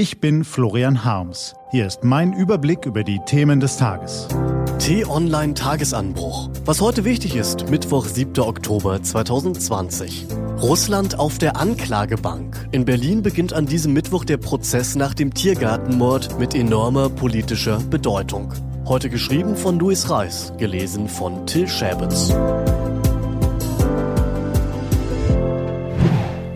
Ich bin Florian Harms. Hier ist mein Überblick über die Themen des Tages. T-Online Tagesanbruch. Was heute wichtig ist, Mittwoch, 7. Oktober 2020. Russland auf der Anklagebank. In Berlin beginnt an diesem Mittwoch der Prozess nach dem Tiergartenmord mit enormer politischer Bedeutung. Heute geschrieben von Luis Reis, gelesen von Till Schäbitz.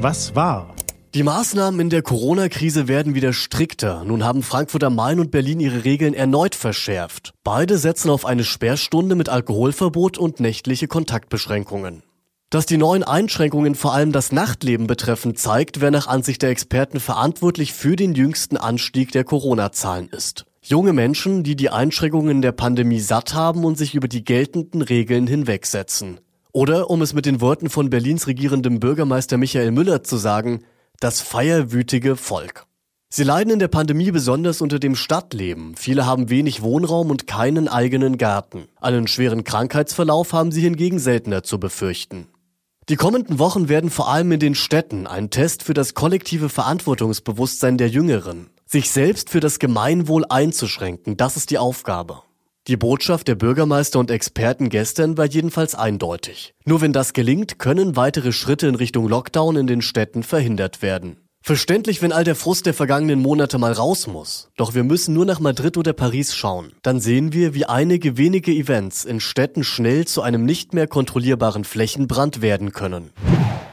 Was war? Die Maßnahmen in der Corona-Krise werden wieder strikter. Nun haben Frankfurt am Main und Berlin ihre Regeln erneut verschärft. Beide setzen auf eine Sperrstunde mit Alkoholverbot und nächtliche Kontaktbeschränkungen. Dass die neuen Einschränkungen vor allem das Nachtleben betreffen, zeigt, wer nach Ansicht der Experten verantwortlich für den jüngsten Anstieg der Corona-Zahlen ist. Junge Menschen, die die Einschränkungen der Pandemie satt haben und sich über die geltenden Regeln hinwegsetzen. Oder, um es mit den Worten von Berlins regierendem Bürgermeister Michael Müller zu sagen, das feierwütige Volk. Sie leiden in der Pandemie besonders unter dem Stadtleben. Viele haben wenig Wohnraum und keinen eigenen Garten. Einen schweren Krankheitsverlauf haben sie hingegen seltener zu befürchten. Die kommenden Wochen werden vor allem in den Städten ein Test für das kollektive Verantwortungsbewusstsein der Jüngeren. Sich selbst für das Gemeinwohl einzuschränken, das ist die Aufgabe. Die Botschaft der Bürgermeister und Experten gestern war jedenfalls eindeutig. Nur wenn das gelingt, können weitere Schritte in Richtung Lockdown in den Städten verhindert werden. Verständlich, wenn all der Frust der vergangenen Monate mal raus muss. Doch wir müssen nur nach Madrid oder Paris schauen. Dann sehen wir, wie einige wenige Events in Städten schnell zu einem nicht mehr kontrollierbaren Flächenbrand werden können.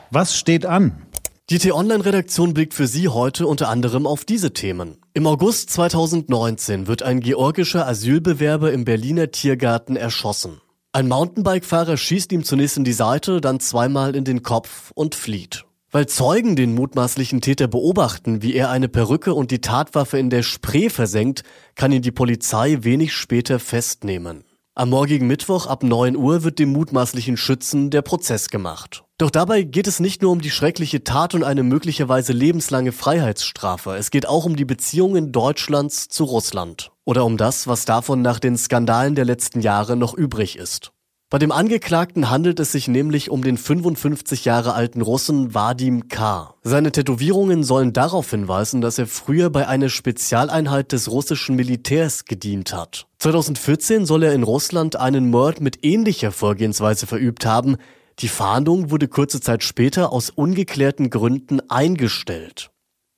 Was steht an? Die T-Online-Redaktion blickt für Sie heute unter anderem auf diese Themen. Im August 2019 wird ein georgischer Asylbewerber im Berliner Tiergarten erschossen. Ein Mountainbike-Fahrer schießt ihm zunächst in die Seite, dann zweimal in den Kopf und flieht. Weil Zeugen den mutmaßlichen Täter beobachten, wie er eine Perücke und die Tatwaffe in der Spree versenkt, kann ihn die Polizei wenig später festnehmen. Am morgigen Mittwoch ab 9 Uhr wird dem mutmaßlichen Schützen der Prozess gemacht. Doch dabei geht es nicht nur um die schreckliche Tat und eine möglicherweise lebenslange Freiheitsstrafe, es geht auch um die Beziehungen Deutschlands zu Russland. Oder um das, was davon nach den Skandalen der letzten Jahre noch übrig ist. Bei dem Angeklagten handelt es sich nämlich um den 55 Jahre alten Russen Vadim K. Seine Tätowierungen sollen darauf hinweisen, dass er früher bei einer Spezialeinheit des russischen Militärs gedient hat. 2014 soll er in Russland einen Mord mit ähnlicher Vorgehensweise verübt haben. Die Fahndung wurde kurze Zeit später aus ungeklärten Gründen eingestellt.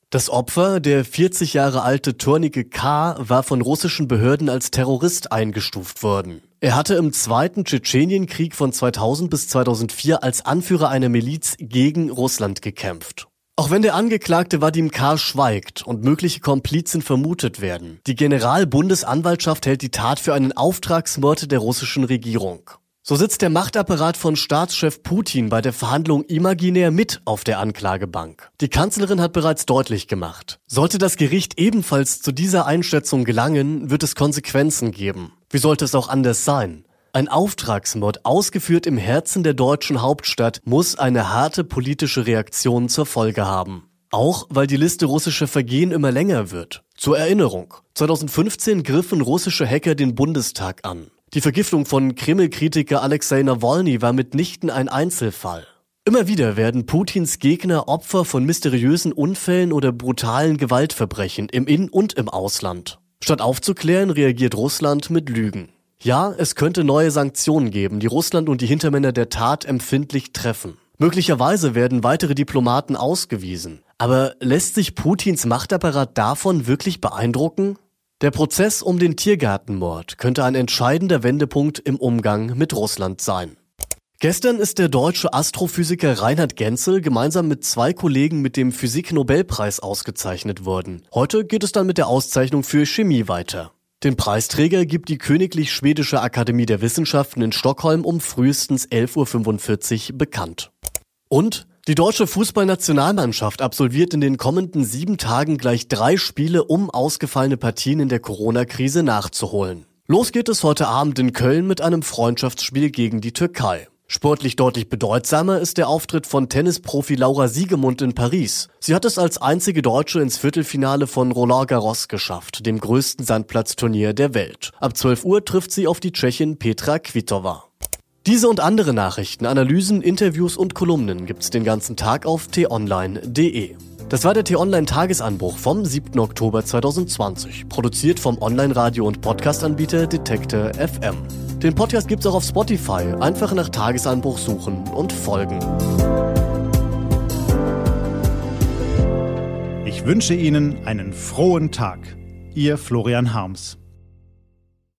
Das Opfer, der 40 Jahre alte Turnike K., war von russischen Behörden als Terrorist eingestuft worden. Er hatte im zweiten Tschetschenienkrieg von 2000 bis 2004 als Anführer einer Miliz gegen Russland gekämpft. Auch wenn der Angeklagte Vadim K. schweigt und mögliche Komplizen vermutet werden, die Generalbundesanwaltschaft hält die Tat für einen Auftragsmord der russischen Regierung. So sitzt der Machtapparat von Staatschef Putin bei der Verhandlung imaginär mit auf der Anklagebank. Die Kanzlerin hat bereits deutlich gemacht, sollte das Gericht ebenfalls zu dieser Einschätzung gelangen, wird es Konsequenzen geben. Wie sollte es auch anders sein? Ein Auftragsmord ausgeführt im Herzen der deutschen Hauptstadt muss eine harte politische Reaktion zur Folge haben. Auch weil die Liste russischer Vergehen immer länger wird. Zur Erinnerung. 2015 griffen russische Hacker den Bundestag an. Die Vergiftung von Kreml-Kritiker Alexei Nawalny war mitnichten ein Einzelfall. Immer wieder werden Putins Gegner Opfer von mysteriösen Unfällen oder brutalen Gewaltverbrechen im In- und im Ausland. Statt aufzuklären, reagiert Russland mit Lügen. Ja, es könnte neue Sanktionen geben, die Russland und die Hintermänner der Tat empfindlich treffen. Möglicherweise werden weitere Diplomaten ausgewiesen. Aber lässt sich Putins Machtapparat davon wirklich beeindrucken? Der Prozess um den Tiergartenmord könnte ein entscheidender Wendepunkt im Umgang mit Russland sein. Gestern ist der deutsche Astrophysiker Reinhard Genzel gemeinsam mit zwei Kollegen mit dem Physik-Nobelpreis ausgezeichnet worden. Heute geht es dann mit der Auszeichnung für Chemie weiter. Den Preisträger gibt die Königlich Schwedische Akademie der Wissenschaften in Stockholm um frühestens 11.45 Uhr bekannt. Und die deutsche Fußballnationalmannschaft absolviert in den kommenden sieben Tagen gleich drei Spiele, um ausgefallene Partien in der Corona-Krise nachzuholen. Los geht es heute Abend in Köln mit einem Freundschaftsspiel gegen die Türkei. Sportlich deutlich bedeutsamer ist der Auftritt von Tennisprofi Laura Siegemund in Paris. Sie hat es als einzige Deutsche ins Viertelfinale von Roland Garros geschafft, dem größten Sandplatzturnier der Welt. Ab 12 Uhr trifft sie auf die Tschechin Petra Kvitova. Diese und andere Nachrichten, Analysen, Interviews und Kolumnen gibt's den ganzen Tag auf t-online.de. Das war der T-Online-Tagesanbruch vom 7. Oktober 2020, produziert vom Online-Radio- und Podcast-Anbieter Detektor FM. Den Podcast gibt's auch auf Spotify. Einfach nach Tagesanbruch suchen und folgen. Ich wünsche Ihnen einen frohen Tag. Ihr Florian Harms.